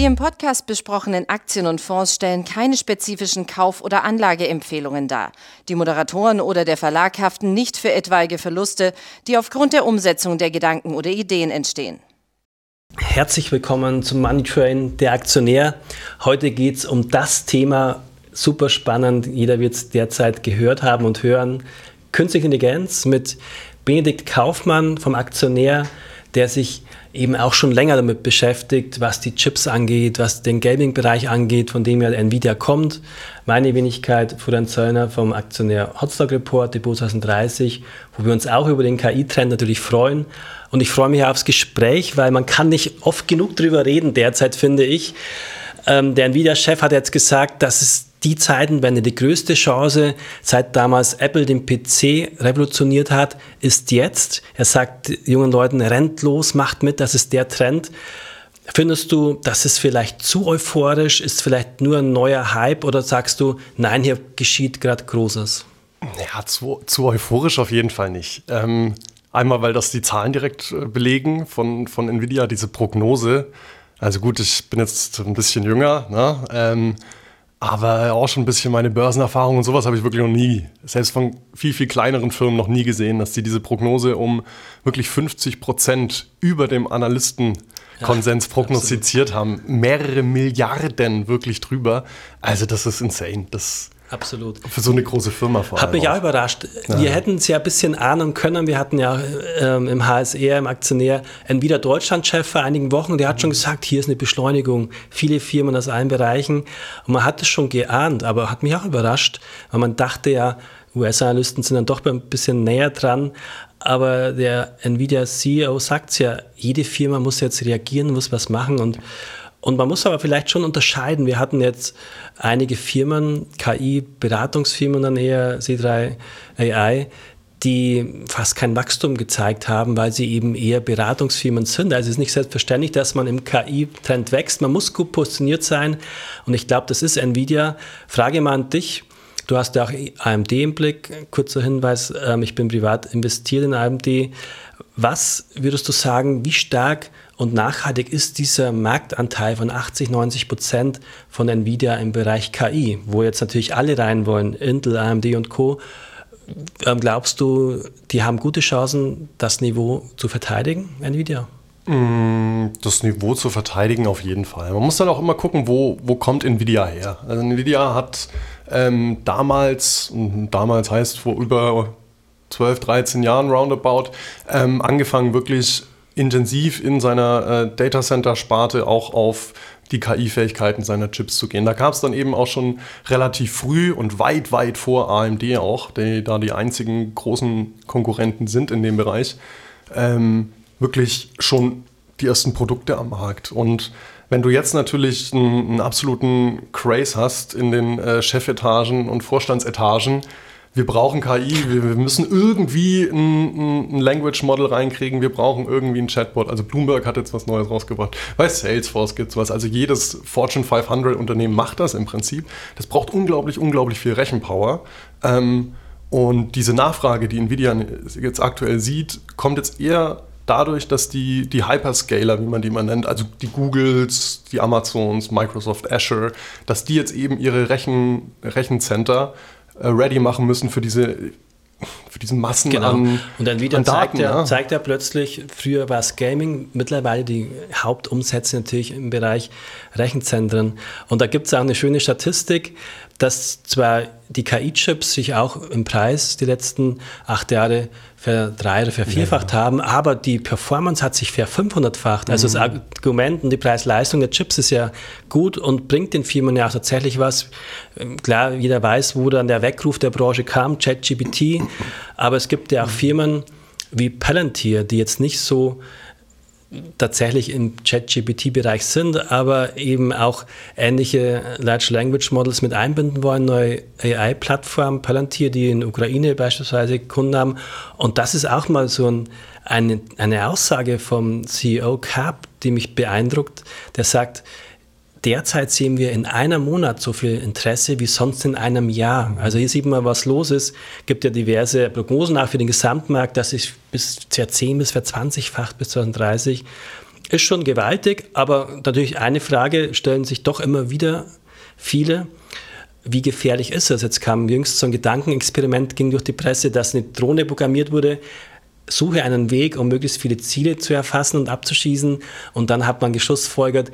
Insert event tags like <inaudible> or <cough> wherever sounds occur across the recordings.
Die im Podcast besprochenen Aktien und Fonds stellen keine spezifischen Kauf- oder Anlageempfehlungen dar. Die Moderatoren oder der Verlag haften nicht für etwaige Verluste, die aufgrund der Umsetzung der Gedanken oder Ideen entstehen. Herzlich willkommen zum Money Train, der Aktionär. Heute geht es um das Thema, super spannend, jeder wird es derzeit gehört haben und hören, Künstliche Intelligenz mit Benedikt Kaufmann vom Aktionär, der sich eben auch schon länger damit beschäftigt, was die Chips angeht, was den Gaming-Bereich angeht, von dem ja Nvidia kommt. Meine Wenigkeit, Florian Zöllner vom Aktionär Hotstock Report, Depot 2030, wo wir uns auch über den KI-Trend natürlich freuen. Und ich freue mich aufs Gespräch, weil man kann nicht oft genug drüber reden derzeit, finde ich. Ähm, der Nvidia-Chef hat jetzt gesagt, dass es die Zeitenwende, die größte Chance, seit damals Apple den PC revolutioniert hat, ist jetzt. Er sagt jungen Leuten, rennt los, macht mit, das ist der Trend. Findest du, das ist vielleicht zu euphorisch, ist vielleicht nur ein neuer Hype oder sagst du, nein, hier geschieht gerade Großes? Ja, zu, zu, euphorisch auf jeden Fall nicht. Ähm, einmal, weil das die Zahlen direkt äh, belegen von, von Nvidia, diese Prognose. Also gut, ich bin jetzt ein bisschen jünger, ne? ähm, aber auch schon ein bisschen meine Börsenerfahrung und sowas habe ich wirklich noch nie, selbst von viel, viel kleineren Firmen noch nie gesehen, dass die diese Prognose um wirklich 50 Prozent über dem Analystenkonsens ja, prognostiziert absolut. haben. Mehrere Milliarden wirklich drüber. Also das ist insane. Das Absolut. Für so eine große Firma vor allem. Hat mich auch überrascht. Ja. Wir hätten es ja ein bisschen ahnen können. Wir hatten ja ähm, im HSR, im Aktionär, einen wieder Deutschland-Chef vor einigen Wochen, der hat mhm. schon gesagt, hier ist eine Beschleunigung. Viele Firmen aus allen Bereichen. Und man hat es schon geahnt, aber hat mich auch überrascht, weil man dachte ja, US-Analysten sind dann doch ein bisschen näher dran. Aber der Nvidia-CEO sagt es ja, jede Firma muss jetzt reagieren, muss was machen und und man muss aber vielleicht schon unterscheiden. Wir hatten jetzt einige Firmen, KI-Beratungsfirmen dann eher, C3 AI, die fast kein Wachstum gezeigt haben, weil sie eben eher Beratungsfirmen sind. Also es ist nicht selbstverständlich, dass man im KI-Trend wächst. Man muss gut positioniert sein. Und ich glaube, das ist Nvidia. Frage mal an dich. Du hast ja auch AMD im Blick. Kurzer Hinweis, ähm, ich bin privat investiert in AMD. Was würdest du sagen, wie stark und nachhaltig ist dieser Marktanteil von 80, 90 Prozent von Nvidia im Bereich KI, wo jetzt natürlich alle rein wollen, Intel, AMD und Co. Ähm, glaubst du, die haben gute Chancen, das Niveau zu verteidigen, Nvidia? Mm, das Niveau zu verteidigen auf jeden Fall. Man muss dann auch immer gucken, wo, wo kommt Nvidia her. Also Nvidia hat ähm, damals, damals heißt vor über 12, 13 Jahren roundabout, ähm, angefangen wirklich intensiv in seiner äh, Data Center Sparte auch auf die KI-Fähigkeiten seiner Chips zu gehen. Da gab es dann eben auch schon relativ früh und weit, weit vor AMD auch, die da die einzigen großen Konkurrenten sind in dem Bereich, ähm, wirklich schon die ersten Produkte am Markt. Und wenn du jetzt natürlich einen, einen absoluten Craze hast in den äh, Chefetagen und Vorstandsetagen, wir brauchen KI, wir, wir müssen irgendwie ein, ein, Language Model reinkriegen, wir brauchen irgendwie ein Chatbot. Also Bloomberg hat jetzt was Neues rausgebracht. Bei Salesforce gibt es was. Also jedes Fortune 500 Unternehmen macht das im Prinzip. Das braucht unglaublich, unglaublich viel Rechenpower. Ähm, und diese Nachfrage, die Nvidia jetzt aktuell sieht, kommt jetzt eher dadurch, dass die, die Hyperscaler, wie man die mal nennt, also die Googles, die Amazons, Microsoft Azure, dass die jetzt eben ihre Rechen, Rechencenter ready machen müssen für diese für diesen Massen genau. an Und dann wieder zeigt, Daten, er, ja. zeigt er plötzlich, früher war es Gaming, mittlerweile die Hauptumsätze natürlich im Bereich Rechenzentren. Und da gibt es auch eine schöne Statistik, dass zwar die KI-Chips sich auch im Preis die letzten acht Jahre verdrei- oder vervierfacht ja, ja. haben, aber die Performance hat sich verfünfhundertfacht. Also mhm. das Argument und die Preis-Leistung der Chips ist ja gut und bringt den Firmen ja auch tatsächlich was. Klar, jeder weiß, wo dann der Weckruf der Branche kam, ChatGPT, aber es gibt ja auch Firmen wie Palantir, die jetzt nicht so tatsächlich im Chat-GPT-Bereich sind, aber eben auch ähnliche Large Language Models mit einbinden wollen, neue AI-Plattform Palantir, die in Ukraine beispielsweise Kunden haben. Und das ist auch mal so ein, eine, eine Aussage vom CEO Cap, die mich beeindruckt, der sagt, Derzeit sehen wir in einem Monat so viel Interesse wie sonst in einem Jahr. Also hier sieht man, was los ist. Gibt ja diverse Prognosen auch für den Gesamtmarkt, dass sich bis. 10 bis 20-facht bis 2030. ist schon gewaltig, aber natürlich eine Frage stellen sich doch immer wieder viele. Wie gefährlich ist es? Jetzt kam jüngst so ein Gedankenexperiment, ging durch die Presse, dass eine Drohne programmiert wurde, suche einen Weg, um möglichst viele Ziele zu erfassen und abzuschießen. Und dann hat man geschlussfolgert,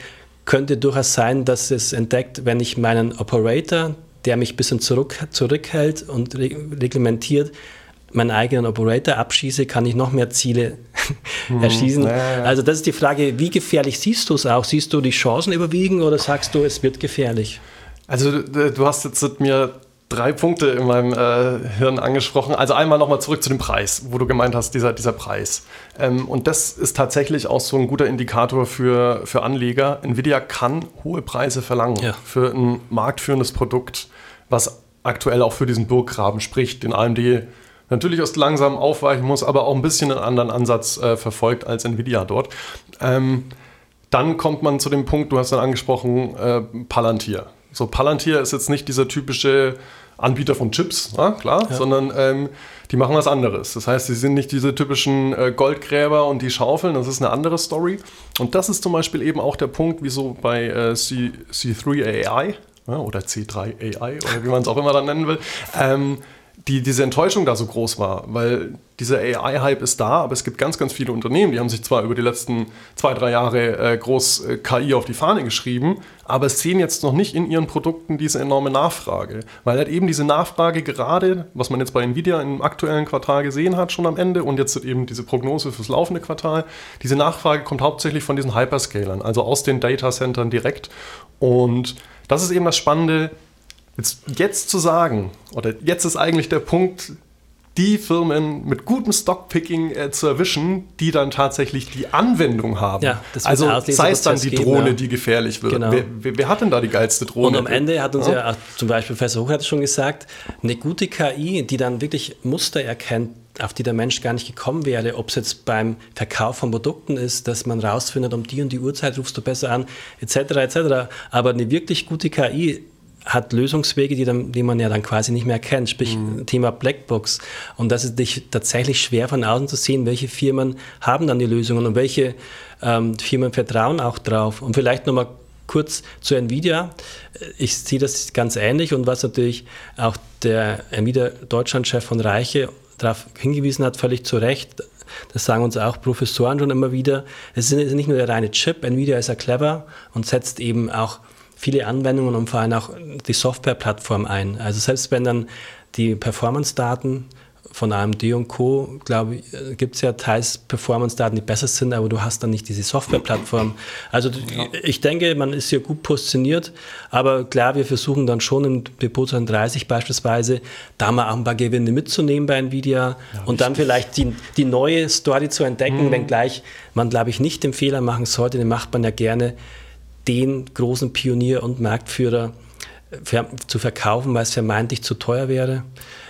könnte durchaus sein, dass es entdeckt, wenn ich meinen Operator, der mich ein bisschen zurück, zurückhält und reglementiert, meinen eigenen Operator abschieße, kann ich noch mehr Ziele <laughs> hm, erschießen. Ja. Also das ist die Frage, wie gefährlich siehst du es auch? Siehst du die Chancen überwiegen oder sagst du, es wird gefährlich? Also du hast jetzt mit mir drei Punkte in meinem äh, Hirn angesprochen. Also einmal nochmal zurück zu dem Preis, wo du gemeint hast, dieser, dieser Preis. Ähm, und das ist tatsächlich auch so ein guter Indikator für, für Anleger. Nvidia kann hohe Preise verlangen ja. für ein marktführendes Produkt, was aktuell auch für diesen Burggraben spricht, den AMD natürlich erst langsam aufweichen muss, aber auch ein bisschen einen anderen Ansatz äh, verfolgt als Nvidia dort. Ähm, dann kommt man zu dem Punkt, du hast dann angesprochen, äh, Palantir. So, Palantir ist jetzt nicht dieser typische Anbieter von Chips, na, klar, ja. sondern ähm, die machen was anderes. Das heißt, sie sind nicht diese typischen äh, Goldgräber und die Schaufeln, das ist eine andere Story. Und das ist zum Beispiel eben auch der Punkt, wieso bei äh, C, C3 AI ja, oder C3 AI oder wie man es auch immer dann nennen will, ähm, die, diese Enttäuschung da so groß war, weil dieser AI-Hype ist da, aber es gibt ganz, ganz viele Unternehmen, die haben sich zwar über die letzten zwei, drei Jahre äh, groß äh, KI auf die Fahne geschrieben, aber sehen jetzt noch nicht in ihren Produkten diese enorme Nachfrage, weil halt eben diese Nachfrage gerade, was man jetzt bei Nvidia im aktuellen Quartal gesehen hat, schon am Ende und jetzt eben diese Prognose fürs laufende Quartal, diese Nachfrage kommt hauptsächlich von diesen Hyperscalern, also aus den Datacentern direkt und das ist eben das Spannende, Jetzt, jetzt zu sagen, oder jetzt ist eigentlich der Punkt, die Firmen mit gutem Stockpicking äh, zu erwischen, die dann tatsächlich die Anwendung haben. Ja, also sei es dann die Drohne, ja. die gefährlich wird. Genau. Wer, wer, wer, hat denn da die geilste Drohne? Und am Ende hat uns ja, ja zum Beispiel Professor Hoch hat es schon gesagt, eine gute KI, die dann wirklich Muster erkennt, auf die der Mensch gar nicht gekommen wäre, ob es jetzt beim Verkauf von Produkten ist, dass man rausfindet, um die und die Uhrzeit rufst du besser an, etc. etc. Aber eine wirklich gute KI hat Lösungswege, die, dann, die man ja dann quasi nicht mehr kennt, sprich mhm. Thema Blackbox. Und das ist dich tatsächlich schwer von außen zu sehen, welche Firmen haben dann die Lösungen und welche ähm, Firmen vertrauen auch drauf. Und vielleicht nochmal kurz zu Nvidia. Ich sehe das ganz ähnlich und was natürlich auch der Nvidia Deutschlandchef von Reiche darauf hingewiesen hat, völlig zu Recht, das sagen uns auch Professoren schon immer wieder. Es ist nicht nur der reine Chip, Nvidia ist ja clever und setzt eben auch viele Anwendungen und vor allem auch die Softwareplattform ein. Also selbst wenn dann die Performance-Daten von AMD und Co., glaube ich, äh, gibt es ja teils Performance-Daten, die besser sind, aber du hast dann nicht diese Softwareplattform. Also ja. ich denke, man ist hier gut positioniert, aber klar, wir versuchen dann schon im Depot 30 beispielsweise, da mal auch ein paar Gewinne mitzunehmen bei Nvidia ja, und dann vielleicht die, die neue Story zu entdecken, mhm. wenngleich man, glaube ich, nicht den Fehler machen sollte, den macht man ja gerne, den großen Pionier und Marktführer äh, zu verkaufen, weil es vermeintlich zu teuer wäre.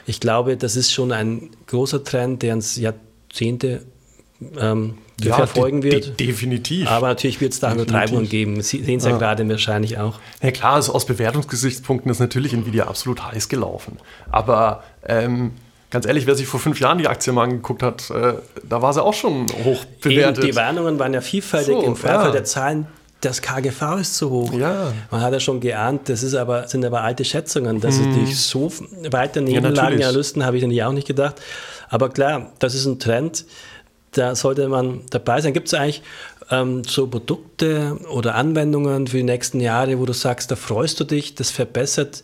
Ich glaube, das ist schon ein großer Trend, der uns Jahrzehnte ähm, ja, verfolgen wird. De definitiv. Aber natürlich wird es da Übertreibungen geben. Sie sehen es ja. ja. gerade wahrscheinlich auch. Ja klar, also aus Bewertungsgesichtspunkten ist natürlich Nvidia absolut heiß gelaufen. Aber ähm, ganz ehrlich, wer sich vor fünf Jahren die Aktie mal angeguckt hat, äh, da war sie auch schon hoch bewertet. Eben, die Warnungen waren ja vielfältig so, im Vorfeld ja. der Zahlen das KGV ist zu hoch. Ja. Man hat ja schon geahnt, das ist aber, sind aber alte Schätzungen, dass mhm. es so weiter Nebenlagen ja, erlösten, habe ich eigentlich auch nicht gedacht. Aber klar, das ist ein Trend, da sollte man dabei sein. Gibt es eigentlich ähm, so Produkte oder Anwendungen für die nächsten Jahre, wo du sagst, da freust du dich, das verbessert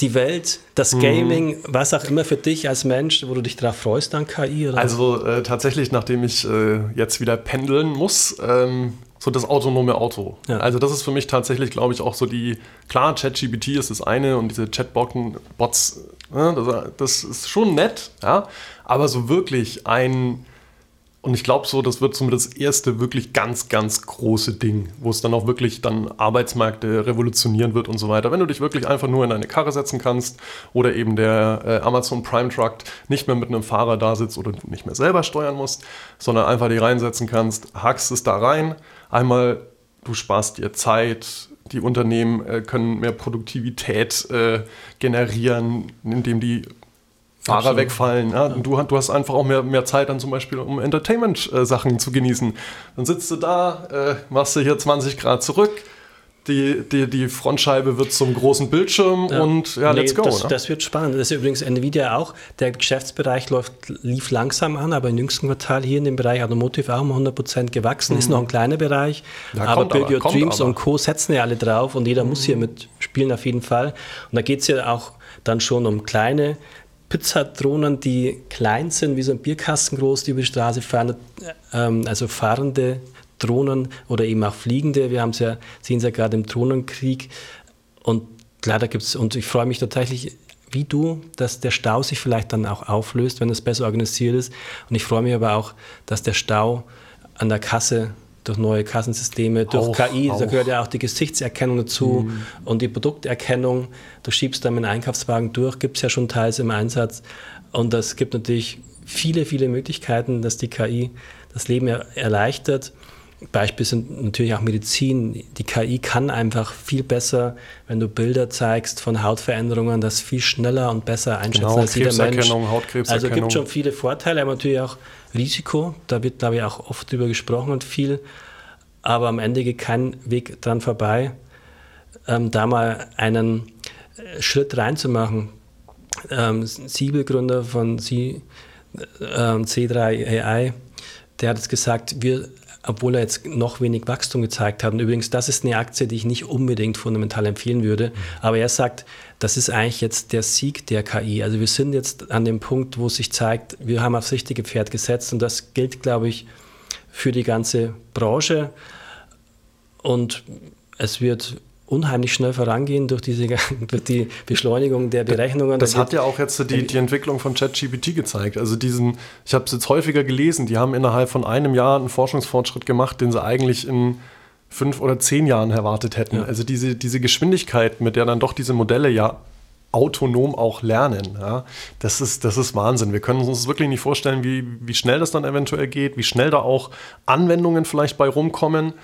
die Welt, das mhm. Gaming, mhm. was auch immer für dich als Mensch, wo du dich darauf freust an KI? Oder? Also äh, tatsächlich, nachdem ich äh, jetzt wieder pendeln muss, ähm, so das autonome Auto. Ja. Also das ist für mich tatsächlich, glaube ich, auch so die, klar, ChatGPT ist das eine und diese Chatbots, ne, das, das, ist schon nett, ja, aber so wirklich ein, und ich glaube so, das wird so das erste wirklich ganz, ganz große Ding, wo es dann auch wirklich dann Arbeitsmärkte revolutionieren wird und so weiter. Wenn du dich wirklich einfach nur in eine Karre setzen kannst oder eben der äh, Amazon Prime Truck nicht mehr mit einem Fahrer da sitzt oder du nicht mehr selber steuern musst, sondern einfach die reinsetzen kannst, hackst es da rein, Einmal, du sparst dir Zeit, die Unternehmen äh, können mehr Produktivität äh, generieren, indem die Fahrer Absolut. wegfallen. Ja? Ja. Du, du, hast einfach auch mehr, mehr Zeit dann zum Beispiel, um Entertainment-Sachen zu genießen. Dann sitzt du da, äh, machst du hier 20 Grad zurück, die, die, die Frontscheibe wird zum großen Bildschirm ja. und ja, nee, let's go. Das, ne? das, wird spannend. Das ist übrigens Nvidia auch. Der Geschäftsbereich läuft, lief langsam an, aber im jüngsten Quartal hier in dem Bereich Automotive auch um 100% gewachsen. Mhm. Ist noch ein kleiner Bereich, ja, aber Build Your Dreams aber. und Co. setzen ja alle drauf und jeder mhm. muss hier mitspielen auf jeden Fall. Und da geht es ja auch dann schon um kleine Pizzadrohnen, die klein sind, wie so ein Bierkasten groß, die über die Straße fahren, ähm, also fahrende Drohnen oder eben auch fliegende. Wir haben ja, sehen es ja gerade im Drohnenkrieg. Und klar, da gibt es, und ich freue mich tatsächlich, wie du, dass der Stau sich vielleicht dann auch auflöst, wenn es besser organisiert ist. Und ich freue mich aber auch, dass der Stau an der Kasse durch neue Kassensysteme, durch auch, KI, auch. da gehört ja auch die Gesichtserkennung dazu mhm. und die Produkterkennung. Du schiebst dann mit einem Einkaufswagen durch, gibt es ja schon teils im Einsatz. Und das gibt natürlich viele, viele Möglichkeiten, dass die KI das Leben erleichtert. Beispiel sind natürlich auch Medizin. Die KI kann einfach viel besser, wenn du Bilder zeigst von Hautveränderungen, das viel schneller und besser einschätzen genau, als jeder Mensch. Also es gibt schon viele Vorteile, aber natürlich auch Risiko. Da wird, glaube ich, auch oft drüber gesprochen und viel. Aber am Ende geht kein Weg dran vorbei, ähm, da mal einen äh, Schritt reinzumachen. Ähm, Siebel-Gründer von C, äh, C3 AI, der hat es gesagt, wir obwohl er jetzt noch wenig Wachstum gezeigt hat. Und übrigens, das ist eine Aktie, die ich nicht unbedingt fundamental empfehlen würde. Mhm. Aber er sagt, das ist eigentlich jetzt der Sieg der KI. Also wir sind jetzt an dem Punkt, wo sich zeigt, wir haben aufs richtige Pferd gesetzt. Und das gilt, glaube ich, für die ganze Branche. Und es wird unheimlich schnell vorangehen durch, diese, <laughs> durch die Beschleunigung der Berechnungen. Das, hat ja auch jetzt die, die Entwicklung von ChatGPT gezeigt. Also diesen, ich habe es jetzt häufiger gelesen, die haben innerhalb von einem Jahr einen Forschungsfortschritt gemacht, den sie eigentlich in fünf oder zehn Jahren erwartet hätten. Ja. Also diese, diese Geschwindigkeit, mit der dann doch diese Modelle ja autonom auch lernen. Ja, das, ist, das ist Wahnsinn. Wir können uns wirklich nicht vorstellen, wie, wie schnell das dann eventuell geht, wie schnell da auch Anwendungen vielleicht bei rumkommen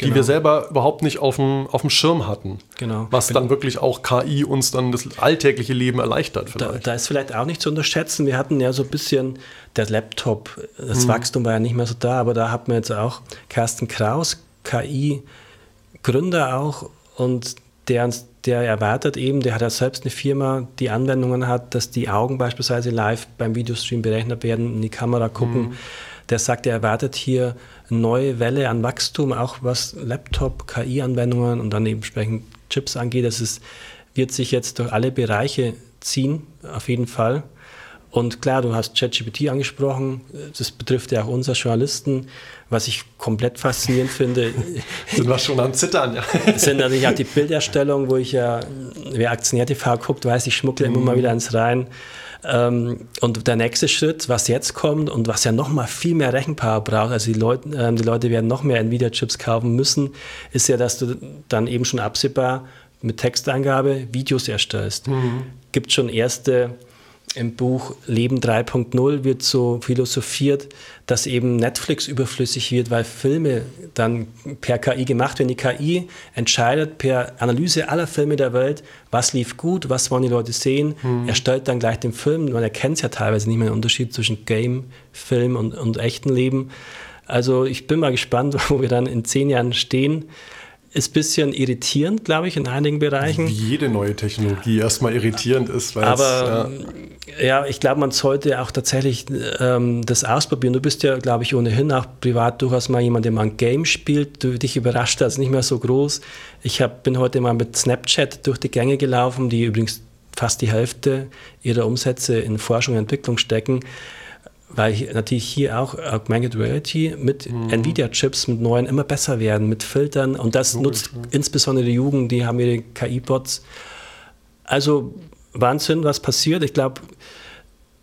die genau. wir selber überhaupt nicht auf dem, auf dem Schirm hatten. Genau. Was dann wirklich auch KI uns dann das alltägliche Leben erleichtert. Da, da, ist vielleicht auch nicht zu unterschätzen. Wir hatten ja so ein bisschen der Laptop, das mhm. Wachstum war ja nicht mehr so da, aber da hat man jetzt auch Carsten Kraus, KI-Gründer auch und der uns der erwartet eben, der hat ja selbst eine Firma, die Anwendungen hat, dass die Augen beispielsweise live beim Videostream berechnet werden, in die Kamera gucken. Mhm. Der sagt, er erwartet hier neue Welle an Wachstum, auch was Laptop, KI-Anwendungen und dann entsprechend Chips angeht. Das ist, wird sich jetzt durch alle Bereiche ziehen, auf jeden Fall. Und klar, du hast ChatGPT angesprochen, das betrifft ja auch uns als Journalisten, was ich komplett faszinierend finde. <laughs> sind wir schon am Zittern, ja. <laughs> sind natürlich auch die Bilderstellung, wo ich ja, wer Aktionär TV guckt, weiß, ich schmuggle mm. immer mal wieder ins rein. Ähm, und der nächste Schritt, was jetzt kommt und was ja nochmal viel mehr Rechenpower braucht, also die Leute, ähm, die Leute werden noch mehr Nvidia-Chips kaufen müssen, ist ja, dass du dann eben schon absehbar mit Texteingabe Videos erstellst. Mhm. Gibt schon erste im Buch Leben 3.0 wird so philosophiert, dass eben Netflix überflüssig wird, weil Filme dann per KI gemacht werden. Die KI entscheidet per Analyse aller Filme der Welt, was lief gut, was wollen die Leute sehen, mhm. erstellt dann gleich den Film. Man erkennt ja teilweise nicht mehr den Unterschied zwischen Game, Film und, und echten Leben. Also ich bin mal gespannt, <laughs> wo wir dann in zehn Jahren stehen ist ein bisschen irritierend, glaube ich, in einigen Bereichen. Wie jede neue Technologie erstmal irritierend ist. Aber ja. ja. ich glaube, man sollte auch tatsächlich ähm, das ausprobieren. Du bist ja, glaube ich, ohnehin auch privat durchaus mal jemand, der mal ein Game spielt. Du, dich überrascht das nicht mehr so groß. Ich hab, bin heute mal mit Snapchat durch die Gänge gelaufen, die übrigens fast die Hälfte ihrer Umsätze in Forschung und Entwicklung stecken weil natürlich hier auch Augmented Reality mit mhm. Nvidia-Chips, mit neuen immer besser werden, mit Filtern und das Logisch, nutzt ja. insbesondere die Jugend, die haben ihre KI-Bots. Also Wahnsinn, was passiert. Ich glaube,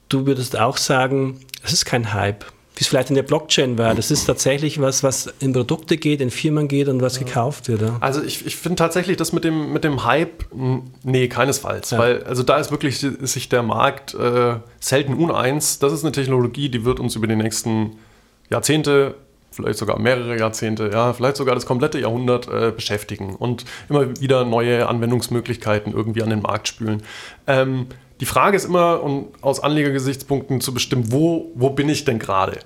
du würdest auch sagen, es ist kein Hype wie es vielleicht in der Blockchain war. Das ist tatsächlich was, was in Produkte geht, in Firmen geht und was ja. gekauft wird. Ja? Also ich, ich finde tatsächlich das mit dem, mit dem Hype, nee, keinesfalls. Ja. Weil also da ist wirklich sich der Markt äh, selten uneins. Das ist eine Technologie, die wird uns über die nächsten Jahrzehnte vielleicht sogar mehrere Jahrzehnte, ja, vielleicht sogar das komplette Jahrhundert äh, beschäftigen und immer wieder neue Anwendungsmöglichkeiten irgendwie an den Markt spülen. Ähm, die Frage ist immer, um aus Anlegergesichtspunkten zu bestimmen, wo, wo bin ich denn gerade?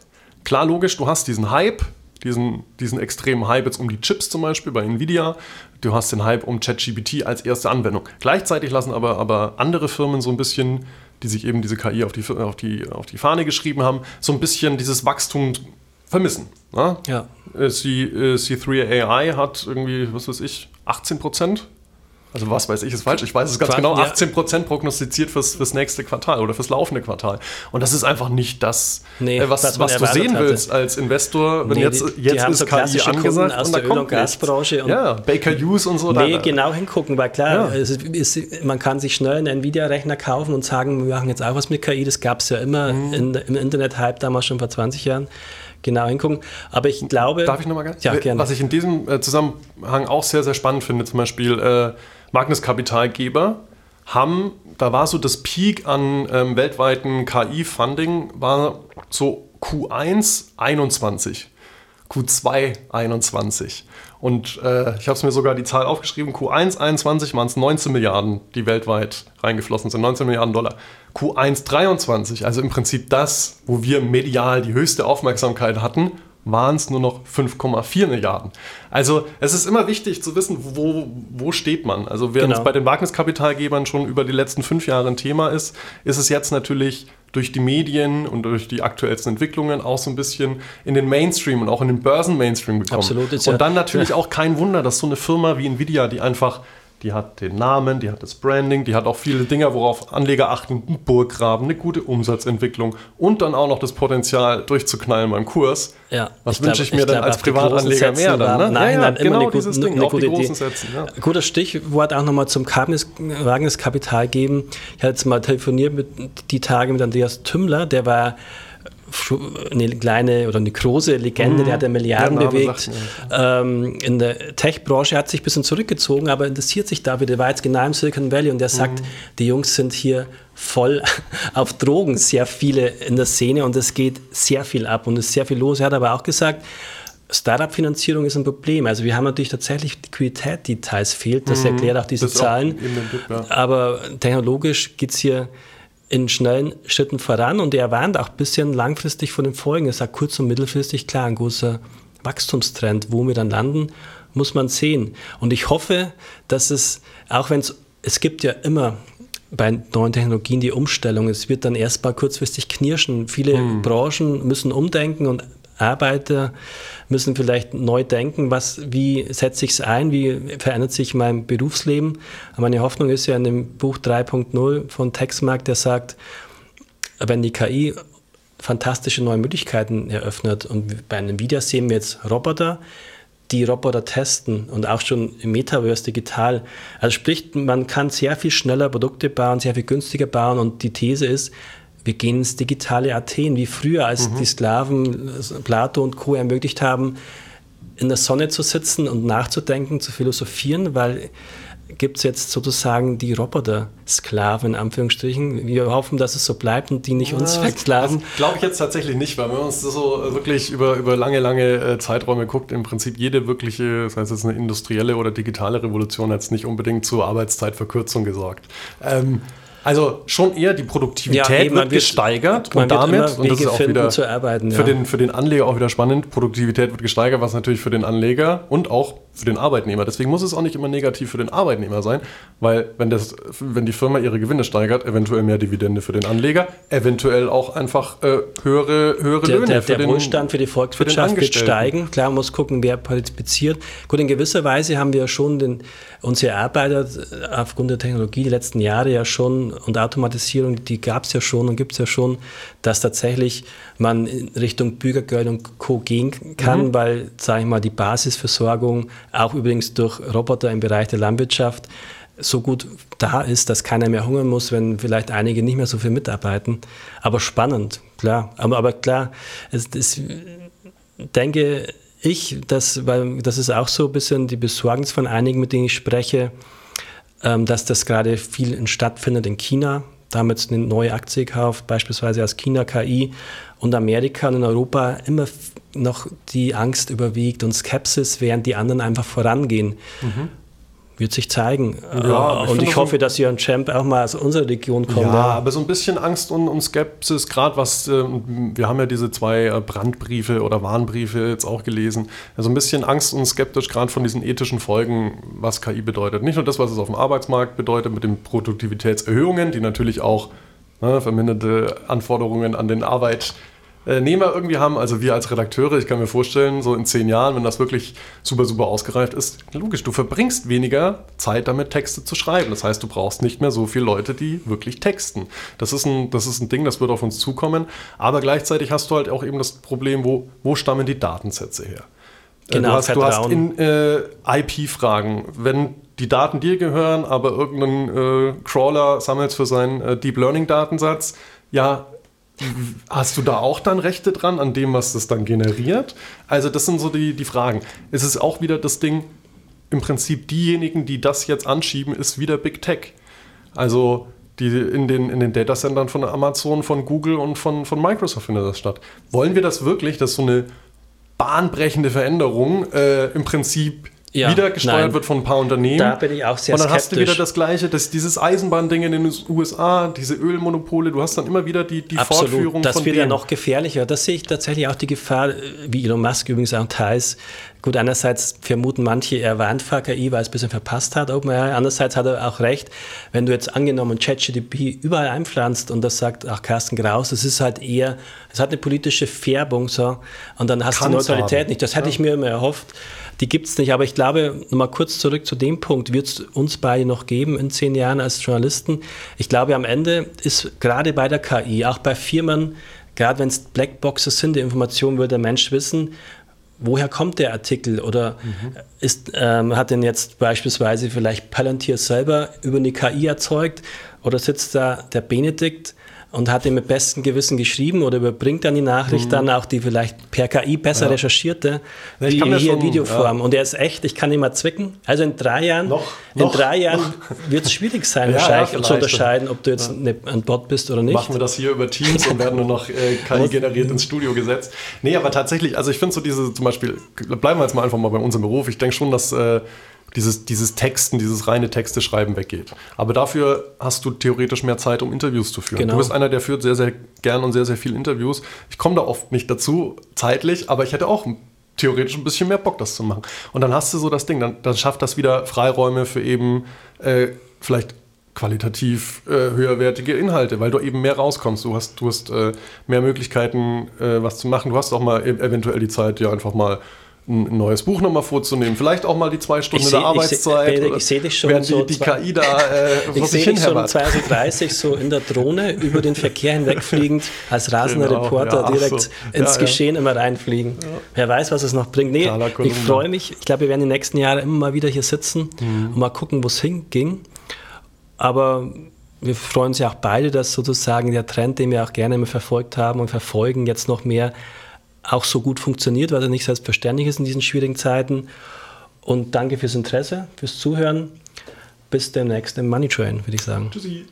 Klar, logisch, du hast diesen Hype, diesen, diesen extremen Hype jetzt um die Chips zum Beispiel bei Nvidia. Du hast den Hype um ChatGPT als erste Anwendung. Gleichzeitig lassen aber, aber andere Firmen so ein bisschen, die sich eben diese KI auf die, auf, die, auf die Fahne geschrieben haben, so ein bisschen dieses Wachstum vermissen. Ne? Ja. C, C3 AI hat irgendwie, was weiß ich, 18 Prozent also was weiß ich ist falsch, ich weiß es ganz Quart genau, 18% prognostiziert fürs, fürs nächste Quartal oder fürs laufende Quartal. Und das ist einfach nicht das, nee, äh, was, was, was du sehen hatte. willst als Investor, wenn nee, jetzt, die, jetzt die ist so KI angesagt aus und der Öl- und Gasbranche. Und ja, Baker Hughes und so. Nee, da, genau hingucken, weil klar, ja. ist, ist, man kann sich schnell einen Nvidia-Rechner kaufen und sagen, wir machen jetzt auch was mit KI, das gab es ja immer mhm. in, im Internet-Hype damals schon vor 20 Jahren genau hingucken. Aber ich glaube. Darf ich nochmal ganz? Ja, gerne. Was ich in diesem äh, Zusammenhang auch sehr, sehr spannend finde, zum Beispiel äh, Magniskapitalgeber haben, da war so das Peak an ähm, weltweiten KI-Funding, war so Q1 21, Q2 21. Und äh, ich habe es mir sogar die Zahl aufgeschrieben, Q1 21 waren es 19 Milliarden, die weltweit reingeflossen sind, 19 Milliarden Dollar. Q1 23, also im Prinzip das, wo wir medial die höchste Aufmerksamkeit hatten, waren es nur noch 5,4 Milliarden. Also es ist immer wichtig zu wissen, wo, wo steht man. Also während genau. es bei den Wagniskapitalgebern schon über die letzten fünf Jahre ein Thema ist, ist es jetzt natürlich durch die Medien und durch die aktuellsten Entwicklungen auch so ein bisschen in den Mainstream und auch in den Börsen-Mainstream gekommen. Absolut. und dann natürlich ja. auch kein Wunder, dass so eine Firma wie Nvidia, die einfach die hat den Namen, die hat das Branding, die hat auch viele Dinge, worauf Anleger achten, ein Burggraben, eine gute Umsatzentwicklung und dann auch noch das Potenzial durchzuknallen beim Kurs. Ja, Was wünsche ich mir dann als Privatanleger mehr dann? Ne? Nein, ja, ja, genau eine, dieses Ding, eine gute Idee. Sätzen, ja. Gutes Stichwort auch nochmal zum Wagniskapital geben. Ich hatte jetzt mal telefoniert mit die Tage mit Andreas Tümmler, der war eine kleine oder eine große Legende, mhm. der hat ja Milliarden bewegt. Ähm, in der Tech-Branche hat sich ein bisschen zurückgezogen, aber interessiert sich dafür. Der war jetzt genau im Silicon Valley und der mhm. sagt, die Jungs sind hier voll <laughs> auf Drogen, sehr viele in der Szene und es geht sehr viel ab und es ist sehr viel los. Er hat aber auch gesagt, Startup-Finanzierung ist ein Problem. Also wir haben natürlich tatsächlich Liquidität, die teils fehlt. Das mhm. erklärt auch diese Zahlen. Auch ja. Aber technologisch geht es hier in schnellen Schritten voran und er warnt auch ein bisschen langfristig von den Folgen. Er sagt kurz- und mittelfristig, klar, ein großer Wachstumstrend, wo wir dann landen, muss man sehen. Und ich hoffe, dass es, auch wenn es, es gibt ja immer bei neuen Technologien die Umstellung, es wird dann erstmal kurzfristig knirschen. Viele hm. Branchen müssen umdenken und Arbeiter müssen vielleicht neu denken, was, wie setze ich es ein, wie verändert sich mein Berufsleben. Meine Hoffnung ist ja in dem Buch 3.0 von Textmark, der sagt, wenn die KI fantastische neue Möglichkeiten eröffnet und bei einem Video sehen wir jetzt Roboter, die Roboter testen und auch schon im Metaverse digital. Also sprich, man kann sehr viel schneller Produkte bauen, sehr viel günstiger bauen und die These ist, ins digitale Athen, wie früher, als mhm. die Sklaven Plato und Co. ermöglicht haben, in der Sonne zu sitzen und nachzudenken, zu philosophieren, weil gibt es jetzt sozusagen die Roboter-Sklaven in Anführungsstrichen. Wir hoffen, dass es so bleibt und die nicht uns ja, versklaven. <laughs> Glaube ich jetzt tatsächlich nicht, weil wenn man uns so wirklich über, über lange, lange äh, Zeiträume guckt, im Prinzip jede wirkliche, das heißt jetzt eine industrielle oder digitale Revolution hat es nicht unbedingt zur Arbeitszeitverkürzung gesorgt. Ähm, also schon eher die Produktivität ja, eben, wird gesteigert und damit, und das ist auch wieder arbeiten, ja. für, den, für den Anleger auch wieder spannend, Produktivität wird gesteigert, was natürlich für den Anleger und auch für den Arbeitnehmer. Deswegen muss es auch nicht immer negativ für den Arbeitnehmer sein, weil wenn, das, wenn die Firma ihre Gewinne steigert, eventuell mehr Dividende für den Anleger, eventuell auch einfach äh, höhere, höhere der, Löhne der, für der den Wohlstand für die Volkswirtschaft für wird steigen. Klar, man muss gucken, wer partizipiert. Gut, in gewisser Weise haben wir schon den, unsere Arbeiter aufgrund der Technologie die letzten Jahre ja schon und Automatisierung, die gab es ja schon und gibt es ja schon, dass tatsächlich man in Richtung Bürgergeld und Co. gehen kann, mhm. weil, sage ich mal, die Basisversorgung auch übrigens durch Roboter im Bereich der Landwirtschaft so gut da ist, dass keiner mehr hungern muss, wenn vielleicht einige nicht mehr so viel mitarbeiten. Aber spannend, klar. Aber, aber klar, es, es, denke ich, dass, weil das ist auch so ein bisschen die Besorgnis von einigen, mit denen ich spreche, ähm, dass das gerade viel stattfindet in China. Damit eine neue Aktie gekauft, beispielsweise aus China KI und Amerika und in Europa immer noch die Angst überwiegt und Skepsis, während die anderen einfach vorangehen. Mhm. wird sich zeigen. Ja, und ich, ich hoffe, dass Jörn Champ auch mal aus unserer Region kommt. Ja, ja. aber so ein bisschen Angst und, und Skepsis, gerade was, äh, wir haben ja diese zwei äh, Brandbriefe oder Warnbriefe jetzt auch gelesen, also ein bisschen Angst und skeptisch gerade von diesen ethischen Folgen, was KI bedeutet. Nicht nur das, was es auf dem Arbeitsmarkt bedeutet mit den Produktivitätserhöhungen, die natürlich auch ne, verminderte Anforderungen an den Arbeit Nehmer irgendwie haben, also wir als Redakteure, ich kann mir vorstellen, so in zehn Jahren, wenn das wirklich super, super ausgereift ist, logisch, du verbringst weniger Zeit damit, Texte zu schreiben. Das heißt, du brauchst nicht mehr so viele Leute, die wirklich texten. Das ist ein, das ist ein Ding, das wird auf uns zukommen. Aber gleichzeitig hast du halt auch eben das Problem, wo, wo stammen die Datensätze her? Äh, genau, du hast, du hast in äh, IP-Fragen, wenn die Daten dir gehören, aber irgendein äh, Crawler sammelt es für seinen äh, Deep Learning-Datensatz, ja, Hast du da auch dann Rechte dran an dem, was das dann generiert? Also das sind so die, die Fragen. Es ist auch wieder das Ding, im Prinzip diejenigen, die das jetzt anschieben, ist wieder Big Tech. Also die in den, in den Datacentern von Amazon, von Google und von, von Microsoft findet das statt. Wollen wir das wirklich, dass so eine bahnbrechende Veränderung äh, im Prinzip ja, wieder gesteuert nein. wird von ein paar Unternehmen. Da bin ich auch sehr Und dann skeptisch. hast du wieder das Gleiche, dass dieses Eisenbahnding in den USA, diese Ölmonopole, du hast dann immer wieder die, die Absolut. Fortführung das von wird ja noch gefährlicher. Das sehe ich tatsächlich auch die Gefahr, wie Elon Musk übrigens auch teils. Gut, einerseits vermuten manche, er warnt VKI, weil es ein bisschen verpasst hat. Andererseits hat er auch recht, wenn du jetzt angenommen ChatGDP überall einpflanzt und das sagt auch Carsten Graus, das ist halt eher, es hat eine politische Färbung so und dann hast du die Neutralität haben. nicht. Das hätte ja. ich mir immer erhofft die gibt es nicht. Aber ich glaube, nochmal kurz zurück zu dem Punkt, wird es uns beide noch geben in zehn Jahren als Journalisten? Ich glaube, am Ende ist gerade bei der KI, auch bei Firmen, gerade wenn es Blackboxes sind, die Informationen will der Mensch wissen, woher kommt der Artikel oder mhm. ist, ähm, hat den jetzt beispielsweise vielleicht Palantir selber über eine KI erzeugt oder sitzt da der Benedikt und hat ihm mit bestem Gewissen geschrieben oder überbringt dann die Nachricht mhm. dann auch die vielleicht per KI besser ja. recherchierte, ja, wie hier schon, Videoform. Ja. Und er ist echt, ich kann ihn mal zwicken. Also in drei Jahren, noch, in noch, drei Jahren <laughs> wird es schwierig sein, <laughs> wahrscheinlich zu unterscheiden, ob du jetzt ein Bot bist oder nicht. Machen wir das hier über Teams und werden nur noch äh, <laughs> KI generiert ins Studio gesetzt. Nee, aber tatsächlich, also ich finde so diese zum Beispiel, bleiben wir jetzt mal einfach mal bei unserem Beruf. Ich denke schon, dass äh, dieses, dieses Texten, dieses reine Texte schreiben weggeht. Aber dafür hast du theoretisch mehr Zeit, um Interviews zu führen. Genau. Du bist einer, der führt sehr, sehr gern und sehr, sehr viel Interviews. Ich komme da oft nicht dazu, zeitlich, aber ich hätte auch theoretisch ein bisschen mehr Bock, das zu machen. Und dann hast du so das Ding, dann, dann schafft das wieder Freiräume für eben äh, vielleicht qualitativ äh, höherwertige Inhalte, weil du eben mehr rauskommst. Du hast, du hast äh, mehr Möglichkeiten, äh, was zu machen. Du hast auch mal e eventuell die Zeit, ja einfach mal ein neues Buch nochmal vorzunehmen. Vielleicht auch mal die zwei Stunden seh, der Arbeitszeit. Ich, ich sehe dich schon während so die, die KI da äh, <laughs> Ich sehe dich schon 2030 so in der Drohne über den Verkehr hinwegfliegend, als rasender genau, Reporter ja, direkt so. ins ja, Geschehen ja. immer reinfliegen. Wer weiß, was es noch bringt. Nee, ich freue mich. Ich glaube, wir werden die nächsten Jahre immer mal wieder hier sitzen mhm. und mal gucken, wo es hinging. Aber wir freuen uns ja auch beide, dass sozusagen der Trend, den wir auch gerne immer verfolgt haben und verfolgen, jetzt noch mehr auch so gut funktioniert, weil er nicht selbstverständlich ist in diesen schwierigen Zeiten. Und danke fürs Interesse, fürs Zuhören. Bis demnächst im Money Train, würde ich sagen. Tschüssi.